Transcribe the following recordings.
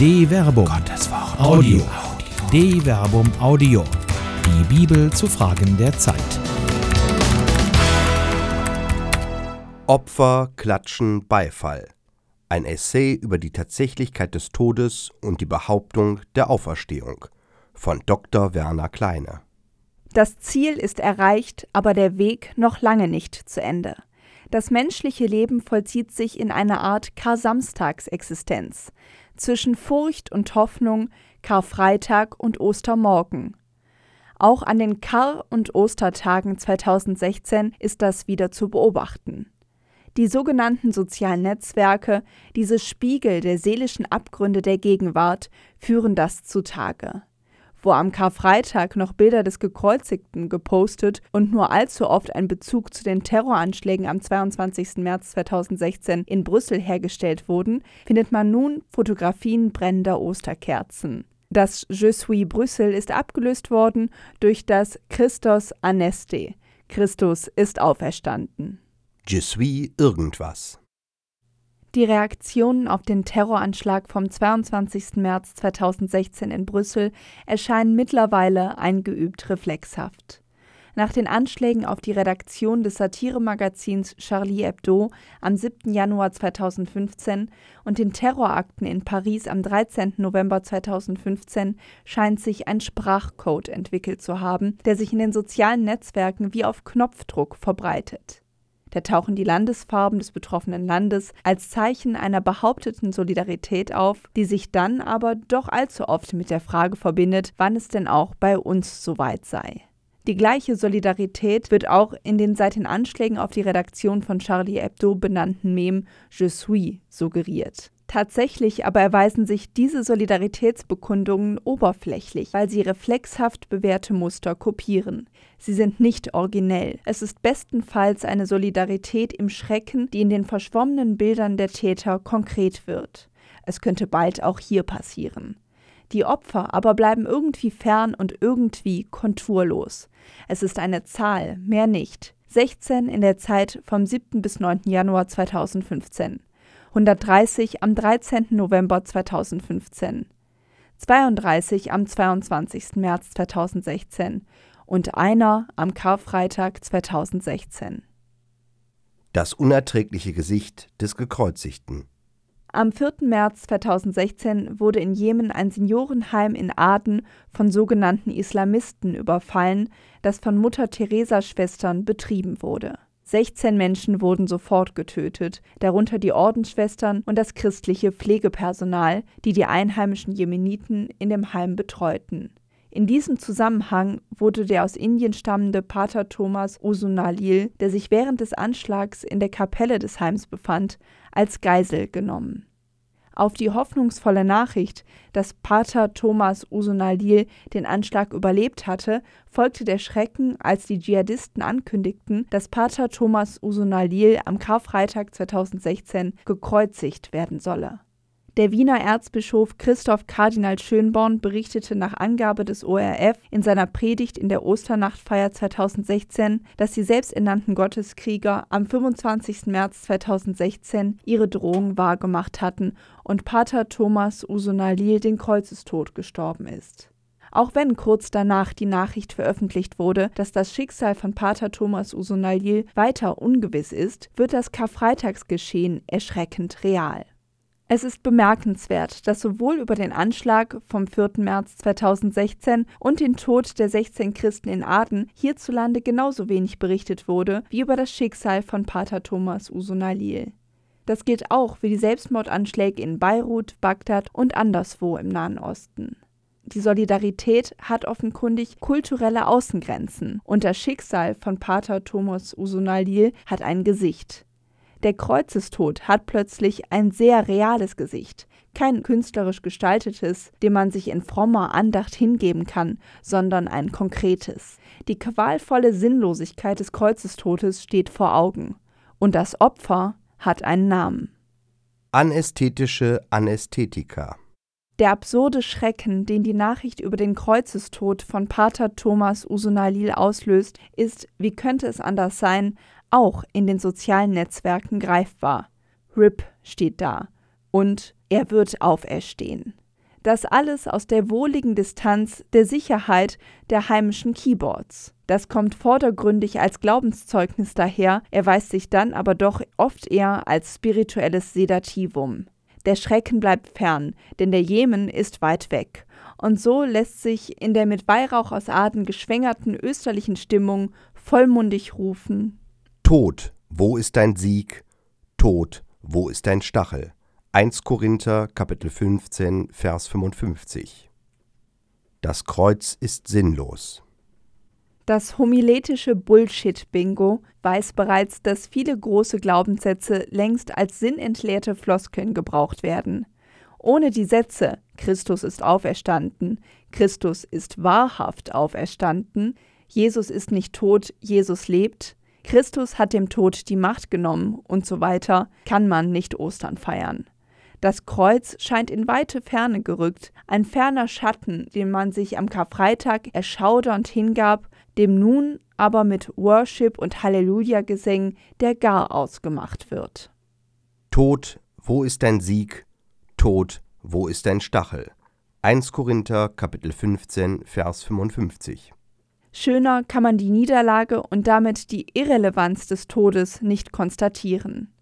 De Verbum. Gottes Wort. Audio. De Verbum Audio. Die Bibel zu Fragen der Zeit. Opfer, Klatschen, Beifall. Ein Essay über die Tatsächlichkeit des Todes und die Behauptung der Auferstehung von Dr. Werner Kleine. Das Ziel ist erreicht, aber der Weg noch lange nicht zu Ende. Das menschliche Leben vollzieht sich in einer Art Kar-Samstags-Existenz zwischen Furcht und Hoffnung, Karfreitag und Ostermorgen. Auch an den Kar- und Ostertagen 2016 ist das wieder zu beobachten. Die sogenannten sozialen Netzwerke, diese Spiegel der seelischen Abgründe der Gegenwart, führen das zutage wo am Karfreitag noch Bilder des Gekreuzigten gepostet und nur allzu oft ein Bezug zu den Terroranschlägen am 22. März 2016 in Brüssel hergestellt wurden, findet man nun Fotografien brennender Osterkerzen. Das Je suis Brüssel ist abgelöst worden durch das Christos Aneste. Christus ist auferstanden. Je suis irgendwas. Die Reaktionen auf den Terroranschlag vom 22. März 2016 in Brüssel erscheinen mittlerweile eingeübt reflexhaft. Nach den Anschlägen auf die Redaktion des Satiremagazins Charlie Hebdo am 7. Januar 2015 und den Terrorakten in Paris am 13. November 2015 scheint sich ein Sprachcode entwickelt zu haben, der sich in den sozialen Netzwerken wie auf Knopfdruck verbreitet. Da tauchen die Landesfarben des betroffenen Landes als Zeichen einer behaupteten Solidarität auf, die sich dann aber doch allzu oft mit der Frage verbindet, wann es denn auch bei uns soweit sei. Die gleiche Solidarität wird auch in den seit den Anschlägen auf die Redaktion von Charlie Hebdo benannten Mem Je suis suggeriert. Tatsächlich aber erweisen sich diese Solidaritätsbekundungen oberflächlich, weil sie reflexhaft bewährte Muster kopieren. Sie sind nicht originell. Es ist bestenfalls eine Solidarität im Schrecken, die in den verschwommenen Bildern der Täter konkret wird. Es könnte bald auch hier passieren. Die Opfer aber bleiben irgendwie fern und irgendwie konturlos. Es ist eine Zahl, mehr nicht. 16 in der Zeit vom 7. bis 9. Januar 2015. 130 am 13. November 2015, 32 am 22. März 2016 und einer am Karfreitag 2016. Das unerträgliche Gesicht des Gekreuzigten. Am 4. März 2016 wurde in Jemen ein Seniorenheim in Aden von sogenannten Islamisten überfallen, das von Mutter Teresa Schwestern betrieben wurde. 16 Menschen wurden sofort getötet, darunter die Ordensschwestern und das christliche Pflegepersonal, die die einheimischen Jemeniten in dem Heim betreuten. In diesem Zusammenhang wurde der aus Indien stammende Pater Thomas Usunalil, der sich während des Anschlags in der Kapelle des Heims befand, als Geisel genommen. Auf die hoffnungsvolle Nachricht, dass Pater Thomas Usunalil den Anschlag überlebt hatte, folgte der Schrecken, als die Dschihadisten ankündigten, dass Pater Thomas Usunalil am Karfreitag 2016 gekreuzigt werden solle der Wiener Erzbischof Christoph Kardinal Schönborn berichtete nach Angabe des ORF in seiner Predigt in der Osternachtfeier 2016, dass die selbsternannten Gotteskrieger am 25. März 2016 ihre Drohung wahrgemacht hatten und Pater Thomas Usunalil den Kreuzestod gestorben ist. Auch wenn kurz danach die Nachricht veröffentlicht wurde, dass das Schicksal von Pater Thomas Usunalil weiter ungewiss ist, wird das Karfreitagsgeschehen erschreckend real. Es ist bemerkenswert, dass sowohl über den Anschlag vom 4. März 2016 und den Tod der 16 Christen in Aden hierzulande genauso wenig berichtet wurde wie über das Schicksal von Pater Thomas Usunalil. Das gilt auch für die Selbstmordanschläge in Beirut, Bagdad und anderswo im Nahen Osten. Die Solidarität hat offenkundig kulturelle Außengrenzen und das Schicksal von Pater Thomas Usunalil hat ein Gesicht. Der Kreuzestod hat plötzlich ein sehr reales Gesicht, kein künstlerisch gestaltetes, dem man sich in frommer Andacht hingeben kann, sondern ein konkretes. Die qualvolle Sinnlosigkeit des Kreuzestodes steht vor Augen. Und das Opfer hat einen Namen. Anästhetische Anästhetika. Der absurde Schrecken, den die Nachricht über den Kreuzestod von Pater Thomas Usunalil auslöst, ist, wie könnte es anders sein, auch in den sozialen Netzwerken greifbar. RIP steht da und er wird auferstehen. Das alles aus der wohligen Distanz der Sicherheit der heimischen Keyboards. Das kommt vordergründig als Glaubenszeugnis daher, erweist sich dann aber doch oft eher als spirituelles Sedativum. Der Schrecken bleibt fern, denn der Jemen ist weit weg. Und so lässt sich in der mit Weihrauch aus Aden geschwängerten österlichen Stimmung vollmundig rufen: Tod, wo ist dein Sieg? Tod, wo ist dein Stachel? 1 Korinther Kapitel 15 Vers 55 Das Kreuz ist sinnlos. Das homiletische Bullshit-Bingo weiß bereits, dass viele große Glaubenssätze längst als sinnentleerte Floskeln gebraucht werden. Ohne die Sätze Christus ist auferstanden, Christus ist wahrhaft auferstanden, Jesus ist nicht tot, Jesus lebt, Christus hat dem Tod die Macht genommen und so weiter, kann man nicht Ostern feiern. Das Kreuz scheint in weite Ferne gerückt, ein ferner Schatten, den man sich am Karfreitag erschaudernd hingab, dem nun aber mit Worship und Halleluja-Gesängen der Gar ausgemacht wird. Tod, wo ist dein Sieg? Tod, wo ist dein Stachel? 1 Korinther Kapitel 15 Vers 55 Schöner kann man die Niederlage und damit die Irrelevanz des Todes nicht konstatieren.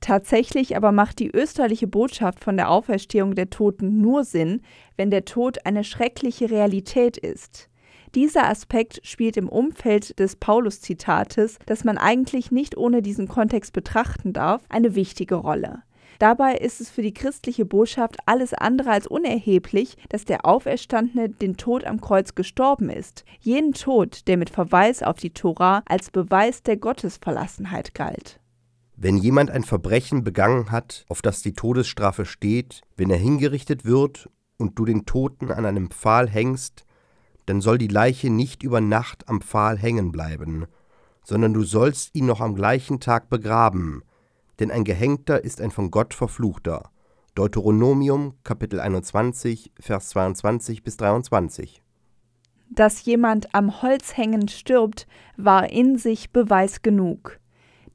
Tatsächlich aber macht die österliche Botschaft von der Auferstehung der Toten nur Sinn, wenn der Tod eine schreckliche Realität ist. Dieser Aspekt spielt im Umfeld des Paulus-Zitates, das man eigentlich nicht ohne diesen Kontext betrachten darf, eine wichtige Rolle. Dabei ist es für die christliche Botschaft alles andere als unerheblich, dass der Auferstandene den Tod am Kreuz gestorben ist, jenen Tod, der mit Verweis auf die Tora als Beweis der Gottesverlassenheit galt. Wenn jemand ein Verbrechen begangen hat, auf das die Todesstrafe steht, wenn er hingerichtet wird und du den Toten an einem Pfahl hängst, dann soll die Leiche nicht über Nacht am Pfahl hängen bleiben, sondern du sollst ihn noch am gleichen Tag begraben, denn ein Gehängter ist ein von Gott verfluchter. Deuteronomium Kapitel 21 Vers 22 bis 23. Dass jemand am Holz hängend stirbt, war in sich Beweis genug.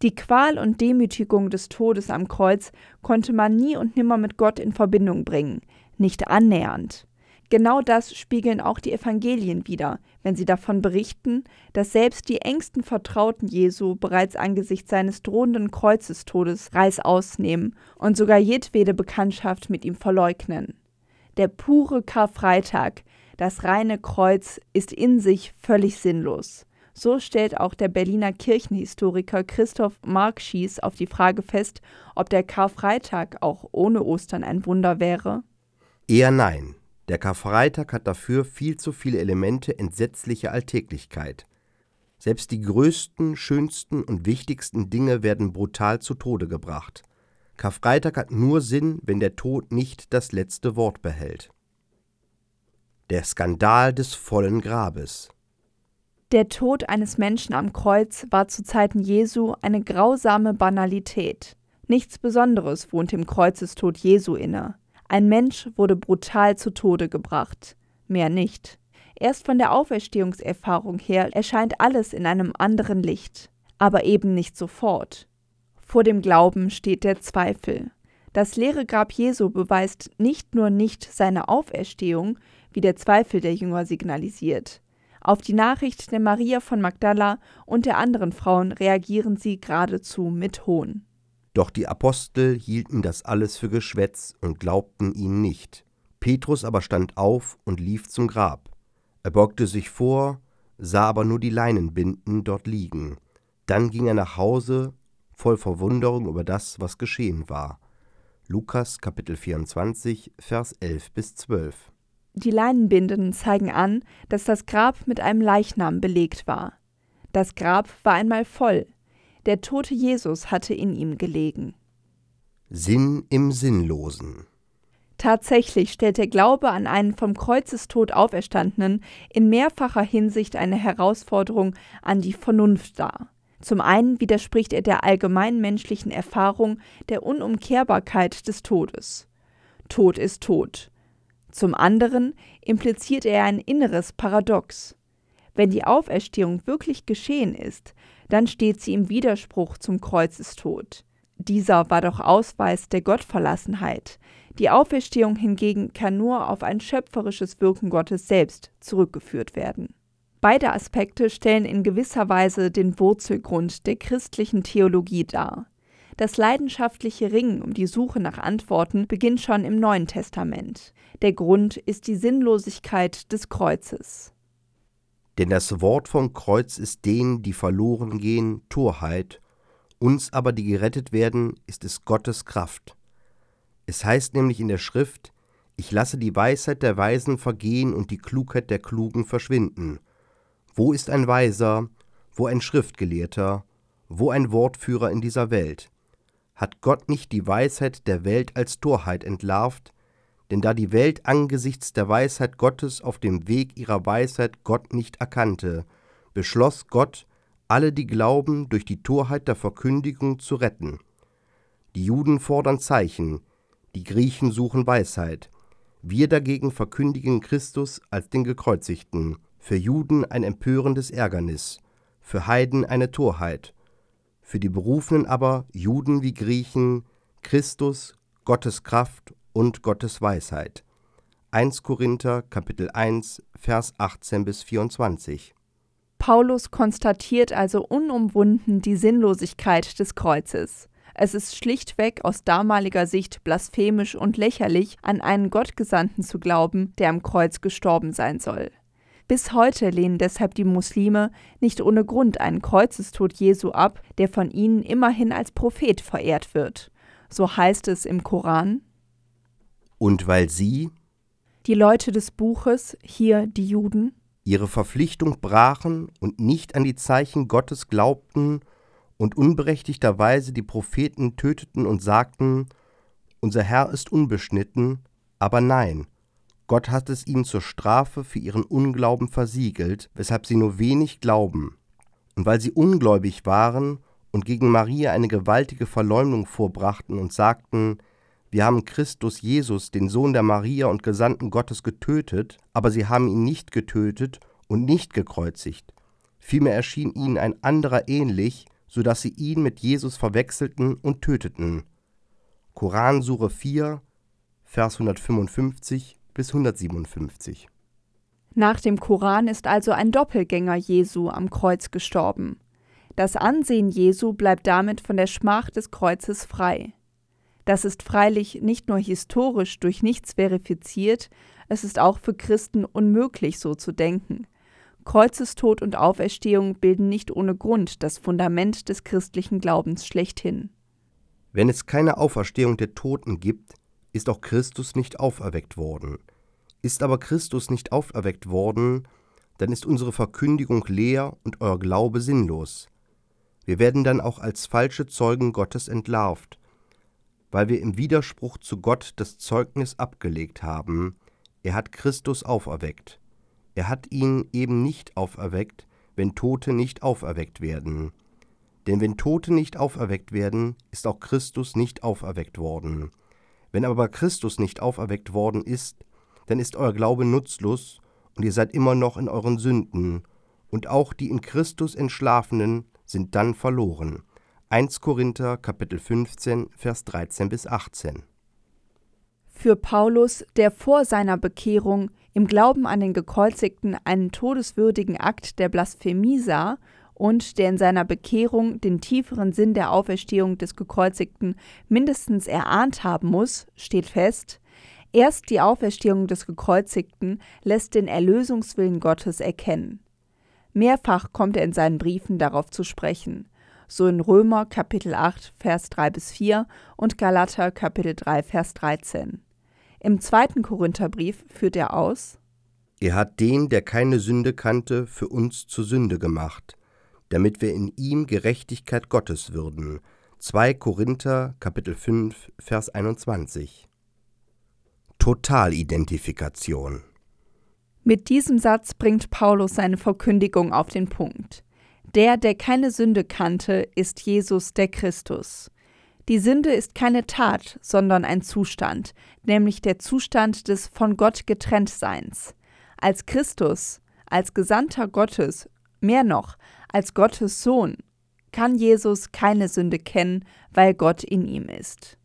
Die Qual und Demütigung des Todes am Kreuz konnte man nie und nimmer mit Gott in Verbindung bringen, nicht annähernd. Genau das spiegeln auch die Evangelien wider, wenn sie davon berichten, dass selbst die engsten Vertrauten Jesu bereits angesichts seines drohenden Kreuzestodes Reißaus nehmen und sogar jedwede Bekanntschaft mit ihm verleugnen. Der pure Karfreitag, das reine Kreuz, ist in sich völlig sinnlos. So stellt auch der Berliner Kirchenhistoriker Christoph Markschies auf die Frage fest, ob der Karfreitag auch ohne Ostern ein Wunder wäre. Eher nein. Der Karfreitag hat dafür viel zu viele Elemente entsetzlicher Alltäglichkeit. Selbst die größten, schönsten und wichtigsten Dinge werden brutal zu Tode gebracht. Karfreitag hat nur Sinn, wenn der Tod nicht das letzte Wort behält. Der Skandal des vollen Grabes. Der Tod eines Menschen am Kreuz war zu Zeiten Jesu eine grausame Banalität. Nichts Besonderes wohnt dem Kreuzestod Jesu inne. Ein Mensch wurde brutal zu Tode gebracht, mehr nicht. Erst von der Auferstehungserfahrung her erscheint alles in einem anderen Licht, aber eben nicht sofort. Vor dem Glauben steht der Zweifel. Das leere Grab Jesu beweist nicht nur nicht seine Auferstehung, wie der Zweifel der Jünger signalisiert. Auf die Nachricht der Maria von Magdala und der anderen Frauen reagieren sie geradezu mit Hohn. Doch die Apostel hielten das alles für Geschwätz und glaubten ihnen nicht. Petrus aber stand auf und lief zum Grab. Er beugte sich vor, sah aber nur die Leinenbinden dort liegen. Dann ging er nach Hause, voll Verwunderung über das, was geschehen war. Lukas Kapitel 24, Vers 11 bis 12. Die Leinenbinden zeigen an, dass das Grab mit einem Leichnam belegt war. Das Grab war einmal voll. Der tote Jesus hatte in ihm gelegen. Sinn im Sinnlosen. Tatsächlich stellt der Glaube an einen vom Kreuzestod Auferstandenen in mehrfacher Hinsicht eine Herausforderung an die Vernunft dar. Zum einen widerspricht er der allgemeinen menschlichen Erfahrung der Unumkehrbarkeit des Todes. Tod ist Tod. Zum anderen impliziert er ein inneres Paradox. Wenn die Auferstehung wirklich geschehen ist, dann steht sie im Widerspruch zum Kreuzestod. Dieser war doch Ausweis der Gottverlassenheit. Die Auferstehung hingegen kann nur auf ein schöpferisches Wirken Gottes selbst zurückgeführt werden. Beide Aspekte stellen in gewisser Weise den Wurzelgrund der christlichen Theologie dar. Das leidenschaftliche Ringen um die Suche nach Antworten beginnt schon im Neuen Testament. Der Grund ist die Sinnlosigkeit des Kreuzes. Denn das Wort vom Kreuz ist denen, die verloren gehen, Torheit, uns aber, die gerettet werden, ist es Gottes Kraft. Es heißt nämlich in der Schrift, ich lasse die Weisheit der Weisen vergehen und die Klugheit der Klugen verschwinden. Wo ist ein Weiser, wo ein Schriftgelehrter, wo ein Wortführer in dieser Welt? Hat Gott nicht die Weisheit der Welt als Torheit entlarvt? Denn da die Welt angesichts der Weisheit Gottes auf dem Weg ihrer Weisheit Gott nicht erkannte, beschloss Gott, alle, die glauben, durch die Torheit der Verkündigung zu retten. Die Juden fordern Zeichen, die Griechen suchen Weisheit. Wir dagegen verkündigen Christus als den Gekreuzigten, für Juden ein empörendes Ärgernis, für Heiden eine Torheit, für die Berufenen aber, Juden wie Griechen, Christus, Gottes Kraft und Gottes Weisheit. 1 Korinther Kapitel 1 Vers 18 bis 24. Paulus konstatiert also unumwunden die Sinnlosigkeit des Kreuzes. Es ist schlichtweg aus damaliger Sicht blasphemisch und lächerlich, an einen Gottgesandten zu glauben, der am Kreuz gestorben sein soll. Bis heute lehnen deshalb die Muslime nicht ohne Grund einen Kreuzestod Jesu ab, der von ihnen immerhin als Prophet verehrt wird. So heißt es im Koran. Und weil sie, die Leute des Buches, hier die Juden, ihre Verpflichtung brachen und nicht an die Zeichen Gottes glaubten und unberechtigterweise die Propheten töteten und sagten, unser Herr ist unbeschnitten, aber nein, Gott hat es ihnen zur Strafe für ihren Unglauben versiegelt, weshalb sie nur wenig glauben. Und weil sie ungläubig waren und gegen Maria eine gewaltige Verleumdung vorbrachten und sagten, wir haben Christus Jesus, den Sohn der Maria und Gesandten Gottes, getötet, aber sie haben ihn nicht getötet und nicht gekreuzigt. Vielmehr erschien ihnen ein anderer ähnlich, so dass sie ihn mit Jesus verwechselten und töteten. Koransure 4, Vers 155 bis 157. Nach dem Koran ist also ein Doppelgänger Jesu am Kreuz gestorben. Das Ansehen Jesu bleibt damit von der Schmach des Kreuzes frei. Das ist freilich nicht nur historisch durch nichts verifiziert, es ist auch für Christen unmöglich so zu denken. Kreuzestod und Auferstehung bilden nicht ohne Grund das Fundament des christlichen Glaubens schlechthin. Wenn es keine Auferstehung der Toten gibt, ist auch Christus nicht auferweckt worden. Ist aber Christus nicht auferweckt worden, dann ist unsere Verkündigung leer und euer Glaube sinnlos. Wir werden dann auch als falsche Zeugen Gottes entlarvt, weil wir im Widerspruch zu Gott das Zeugnis abgelegt haben, er hat Christus auferweckt. Er hat ihn eben nicht auferweckt, wenn Tote nicht auferweckt werden. Denn wenn Tote nicht auferweckt werden, ist auch Christus nicht auferweckt worden. Wenn aber Christus nicht auferweckt worden ist, dann ist euer Glaube nutzlos und ihr seid immer noch in euren Sünden, und auch die in Christus Entschlafenen sind dann verloren. 1 Korinther Kapitel 15 Vers 13 bis 18. Für Paulus, der vor seiner Bekehrung im Glauben an den Gekreuzigten einen todeswürdigen Akt der Blasphemie sah und der in seiner Bekehrung den tieferen Sinn der Auferstehung des Gekreuzigten mindestens erahnt haben muss, steht fest, erst die Auferstehung des Gekreuzigten lässt den Erlösungswillen Gottes erkennen. Mehrfach kommt er in seinen Briefen darauf zu sprechen, so in Römer Kapitel 8 Vers 3 bis 4 und Galater Kapitel 3 Vers 13. Im zweiten Korintherbrief führt er aus: Er hat den, der keine Sünde kannte, für uns zur Sünde gemacht, damit wir in ihm Gerechtigkeit Gottes würden. 2 Korinther Kapitel 5 Vers 21. Totalidentifikation. Mit diesem Satz bringt Paulus seine Verkündigung auf den Punkt. Der, der keine Sünde kannte, ist Jesus der Christus. Die Sünde ist keine Tat, sondern ein Zustand, nämlich der Zustand des von Gott getrenntseins. Als Christus, als Gesandter Gottes, mehr noch, als Gottes Sohn, kann Jesus keine Sünde kennen, weil Gott in ihm ist.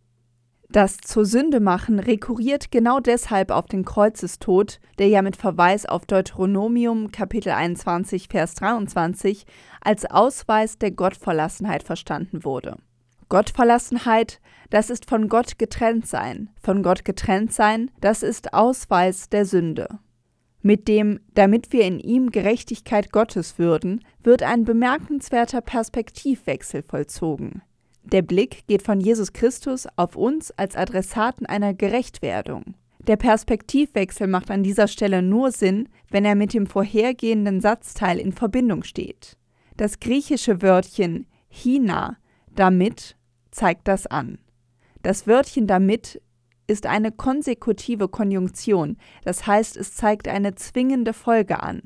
Das zur Sünde machen rekurriert genau deshalb auf den Kreuzestod, der ja mit Verweis auf Deuteronomium Kapitel 21 Vers 23 als Ausweis der Gottverlassenheit verstanden wurde. Gottverlassenheit, das ist von Gott getrennt sein. Von Gott getrennt sein, das ist Ausweis der Sünde. Mit dem, damit wir in ihm Gerechtigkeit Gottes würden, wird ein bemerkenswerter Perspektivwechsel vollzogen. Der Blick geht von Jesus Christus auf uns als Adressaten einer Gerechtwerdung. Der Perspektivwechsel macht an dieser Stelle nur Sinn, wenn er mit dem vorhergehenden Satzteil in Verbindung steht. Das griechische Wörtchen hina, damit, zeigt das an. Das Wörtchen damit ist eine konsekutive Konjunktion, das heißt, es zeigt eine zwingende Folge an.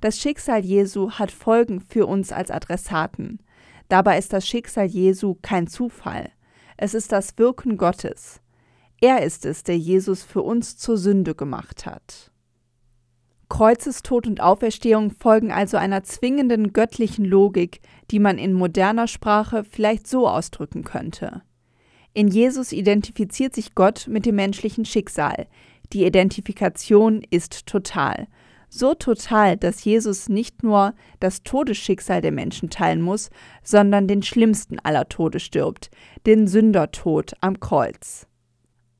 Das Schicksal Jesu hat Folgen für uns als Adressaten. Dabei ist das Schicksal Jesu kein Zufall. Es ist das Wirken Gottes. Er ist es, der Jesus für uns zur Sünde gemacht hat. Kreuzestod und Auferstehung folgen also einer zwingenden göttlichen Logik, die man in moderner Sprache vielleicht so ausdrücken könnte. In Jesus identifiziert sich Gott mit dem menschlichen Schicksal. Die Identifikation ist total so total, dass Jesus nicht nur das Todesschicksal der Menschen teilen muss, sondern den schlimmsten aller Tode stirbt, den Sündertod am Kreuz.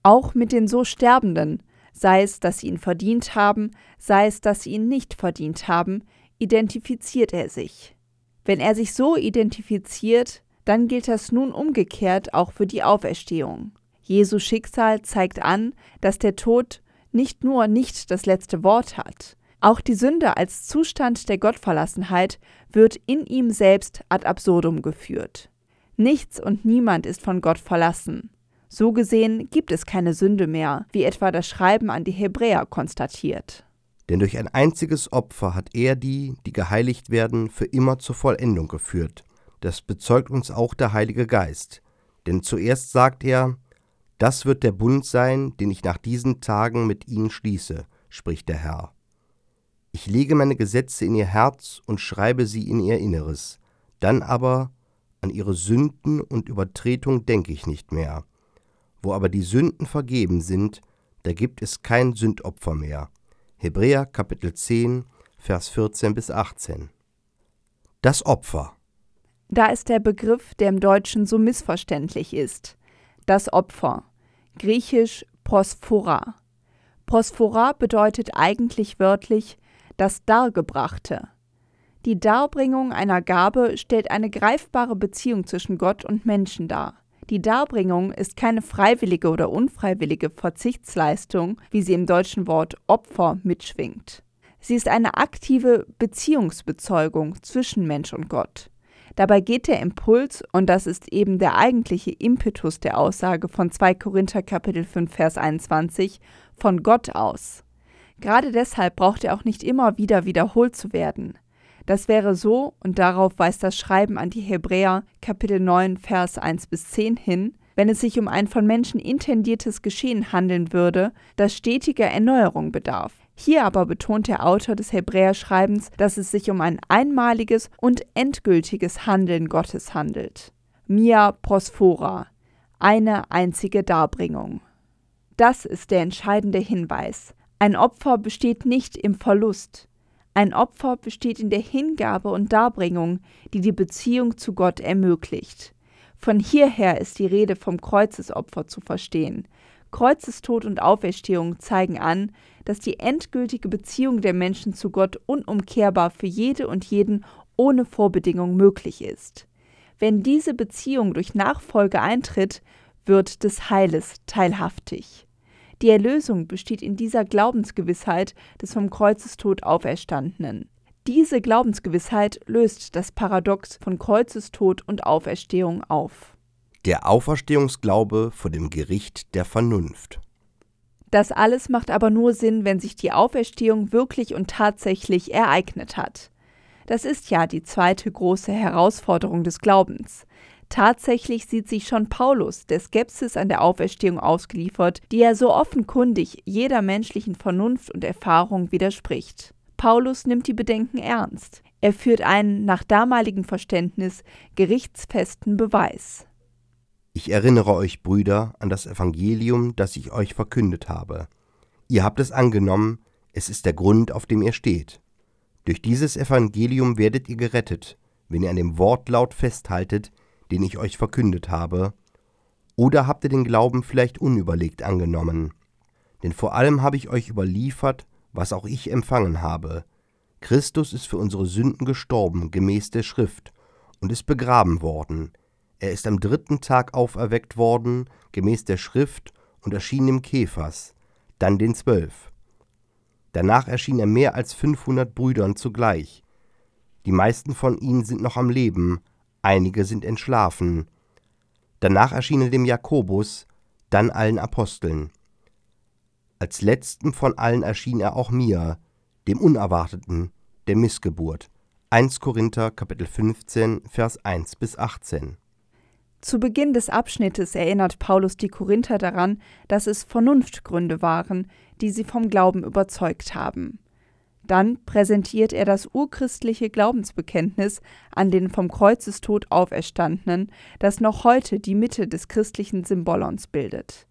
Auch mit den so Sterbenden, sei es, dass sie ihn verdient haben, sei es, dass sie ihn nicht verdient haben, identifiziert er sich. Wenn er sich so identifiziert, dann gilt das nun umgekehrt auch für die Auferstehung. Jesu Schicksal zeigt an, dass der Tod nicht nur nicht das letzte Wort hat, auch die Sünde als Zustand der Gottverlassenheit wird in ihm selbst ad absurdum geführt. Nichts und niemand ist von Gott verlassen. So gesehen gibt es keine Sünde mehr, wie etwa das Schreiben an die Hebräer konstatiert. Denn durch ein einziges Opfer hat er die, die geheiligt werden, für immer zur Vollendung geführt. Das bezeugt uns auch der Heilige Geist. Denn zuerst sagt er, das wird der Bund sein, den ich nach diesen Tagen mit ihnen schließe, spricht der Herr. Ich lege meine Gesetze in ihr Herz und schreibe sie in ihr Inneres. Dann aber an ihre Sünden und Übertretung denke ich nicht mehr. Wo aber die Sünden vergeben sind, da gibt es kein Sündopfer mehr. Hebräer Kapitel 10, Vers 14 bis 18. Das Opfer. Da ist der Begriff, der im Deutschen so missverständlich ist. Das Opfer. Griechisch Prosphora. Prosphora bedeutet eigentlich wörtlich das Dargebrachte. Die Darbringung einer Gabe stellt eine greifbare Beziehung zwischen Gott und Menschen dar. Die Darbringung ist keine freiwillige oder unfreiwillige Verzichtsleistung, wie sie im deutschen Wort Opfer mitschwingt. Sie ist eine aktive Beziehungsbezeugung zwischen Mensch und Gott. Dabei geht der Impuls, und das ist eben der eigentliche Impetus der Aussage von 2 Korinther Kapitel 5 Vers 21, von Gott aus. Gerade deshalb braucht er auch nicht immer wieder wiederholt zu werden. Das wäre so, und darauf weist das Schreiben an die Hebräer Kapitel 9 Vers 1 bis 10 hin, wenn es sich um ein von Menschen intendiertes Geschehen handeln würde, das stetiger Erneuerung bedarf. Hier aber betont der Autor des Hebräerschreibens, dass es sich um ein einmaliges und endgültiges Handeln Gottes handelt. Mia prosphora, eine einzige Darbringung. Das ist der entscheidende Hinweis. Ein Opfer besteht nicht im Verlust. Ein Opfer besteht in der Hingabe und Darbringung, die die Beziehung zu Gott ermöglicht. Von hierher ist die Rede vom Kreuzesopfer zu verstehen. Kreuzestod und Auferstehung zeigen an, dass die endgültige Beziehung der Menschen zu Gott unumkehrbar für jede und jeden ohne Vorbedingung möglich ist. Wenn diese Beziehung durch Nachfolge eintritt, wird des Heiles teilhaftig. Die Erlösung besteht in dieser Glaubensgewissheit des vom Kreuzestod Auferstandenen. Diese Glaubensgewissheit löst das Paradox von Kreuzestod und Auferstehung auf. Der Auferstehungsglaube vor dem Gericht der Vernunft. Das alles macht aber nur Sinn, wenn sich die Auferstehung wirklich und tatsächlich ereignet hat. Das ist ja die zweite große Herausforderung des Glaubens. Tatsächlich sieht sich schon Paulus der Skepsis an der Auferstehung ausgeliefert, die er so offenkundig jeder menschlichen Vernunft und Erfahrung widerspricht. Paulus nimmt die Bedenken ernst. Er führt einen nach damaligem Verständnis gerichtsfesten Beweis. Ich erinnere euch, Brüder, an das Evangelium, das ich euch verkündet habe. Ihr habt es angenommen, es ist der Grund, auf dem ihr steht. Durch dieses Evangelium werdet ihr gerettet, wenn ihr an dem Wortlaut festhaltet, den ich euch verkündet habe, oder habt ihr den Glauben vielleicht unüberlegt angenommen? Denn vor allem habe ich euch überliefert, was auch ich empfangen habe. Christus ist für unsere Sünden gestorben, gemäß der Schrift, und ist begraben worden. Er ist am dritten Tag auferweckt worden, gemäß der Schrift, und erschien dem Käfers, dann den Zwölf. Danach erschien er mehr als fünfhundert Brüdern zugleich. Die meisten von ihnen sind noch am Leben, einige sind entschlafen. Danach erschien er dem Jakobus, dann allen Aposteln. Als letzten von allen erschien er auch mir, dem Unerwarteten, der Missgeburt. 1 Korinther Kapitel 15 Vers 1 bis 18. Zu Beginn des Abschnittes erinnert Paulus die Korinther daran, dass es Vernunftgründe waren, die sie vom Glauben überzeugt haben. Dann präsentiert er das urchristliche Glaubensbekenntnis an den vom Kreuzestod Auferstandenen, das noch heute die Mitte des christlichen Symbolons bildet.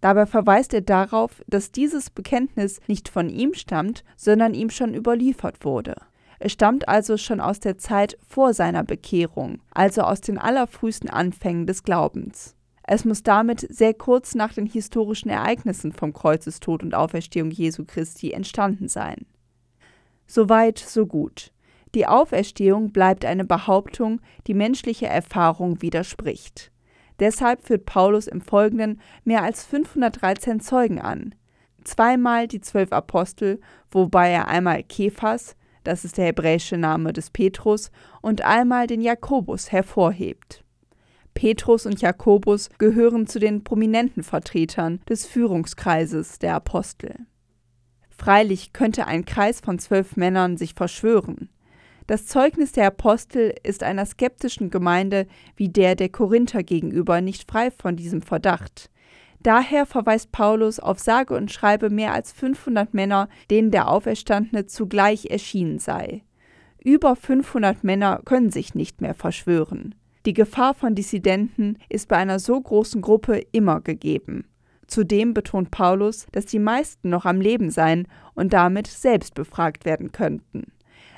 Dabei verweist er darauf, dass dieses Bekenntnis nicht von ihm stammt, sondern ihm schon überliefert wurde. Es stammt also schon aus der Zeit vor seiner Bekehrung, also aus den allerfrühesten Anfängen des Glaubens. Es muss damit sehr kurz nach den historischen Ereignissen vom Kreuzestod und Auferstehung Jesu Christi entstanden sein. Soweit, so gut. Die Auferstehung bleibt eine Behauptung, die menschliche Erfahrung widerspricht. Deshalb führt Paulus im Folgenden mehr als 513 Zeugen an. Zweimal die zwölf Apostel, wobei er einmal Kephas, das ist der hebräische Name des Petrus, und einmal den Jakobus hervorhebt. Petrus und Jakobus gehören zu den prominenten Vertretern des Führungskreises der Apostel. Freilich könnte ein Kreis von zwölf Männern sich verschwören. Das Zeugnis der Apostel ist einer skeptischen Gemeinde wie der der Korinther gegenüber nicht frei von diesem Verdacht. Daher verweist Paulus auf sage und schreibe mehr als 500 Männer, denen der Auferstandene zugleich erschienen sei. Über 500 Männer können sich nicht mehr verschwören. Die Gefahr von Dissidenten ist bei einer so großen Gruppe immer gegeben. Zudem betont Paulus, dass die meisten noch am Leben seien und damit selbst befragt werden könnten.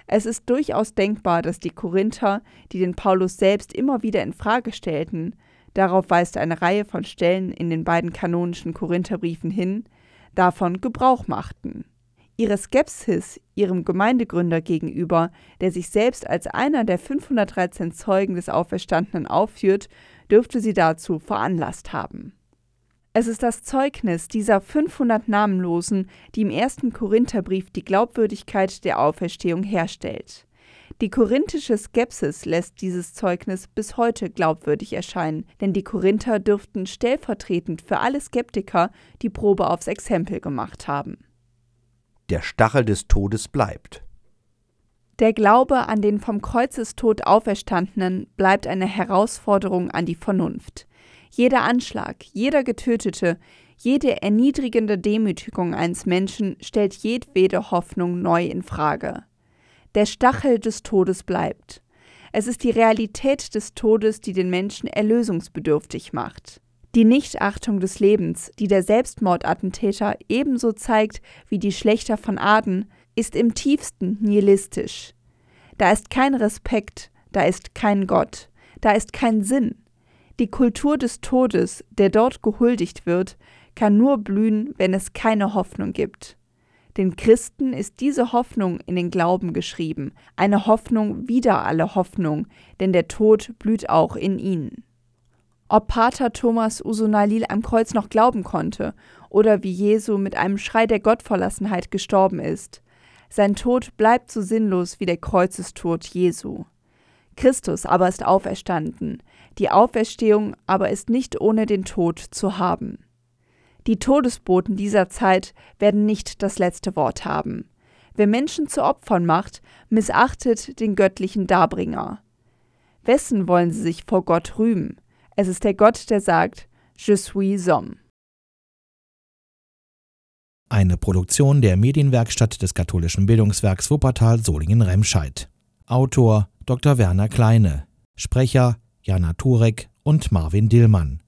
Es ist durchaus denkbar, dass die Korinther, die den Paulus selbst immer wieder in Frage stellten, darauf weist eine Reihe von Stellen in den beiden kanonischen Korintherbriefen hin, davon Gebrauch machten. Ihre Skepsis ihrem Gemeindegründer gegenüber, der sich selbst als einer der 513 Zeugen des Auferstandenen aufführt, dürfte sie dazu veranlasst haben. Es ist das Zeugnis dieser 500 Namenlosen, die im ersten Korintherbrief die Glaubwürdigkeit der Auferstehung herstellt. Die korinthische Skepsis lässt dieses Zeugnis bis heute glaubwürdig erscheinen, denn die Korinther dürften stellvertretend für alle Skeptiker die Probe aufs Exempel gemacht haben. Der Stachel des Todes bleibt. Der Glaube an den vom Kreuzestod Auferstandenen bleibt eine Herausforderung an die Vernunft. Jeder Anschlag, jeder Getötete, jede erniedrigende Demütigung eines Menschen stellt jedwede Hoffnung neu in Frage. Der Stachel des Todes bleibt. Es ist die Realität des Todes, die den Menschen erlösungsbedürftig macht. Die Nichtachtung des Lebens, die der Selbstmordattentäter ebenso zeigt wie die Schlechter von Aden, ist im tiefsten nihilistisch. Da ist kein Respekt, da ist kein Gott, da ist kein Sinn. Die Kultur des Todes, der dort gehuldigt wird, kann nur blühen, wenn es keine Hoffnung gibt. Den Christen ist diese Hoffnung in den Glauben geschrieben, eine Hoffnung wider alle Hoffnung, denn der Tod blüht auch in ihnen. Ob Pater Thomas Usunalil am Kreuz noch glauben konnte oder wie Jesu mit einem Schrei der Gottverlassenheit gestorben ist, sein Tod bleibt so sinnlos wie der Kreuzestod Jesu. Christus aber ist auferstanden, die Auferstehung aber ist nicht ohne den Tod zu haben. Die Todesboten dieser Zeit werden nicht das letzte Wort haben. Wer Menschen zu Opfern macht, missachtet den göttlichen Darbringer. Wessen wollen sie sich vor Gott rühmen? Es ist der Gott, der sagt, Je suis homme. Eine Produktion der Medienwerkstatt des katholischen Bildungswerks Wuppertal Solingen-Remscheid. Autor Dr. Werner Kleine. Sprecher Jana Turek und Marvin Dillmann.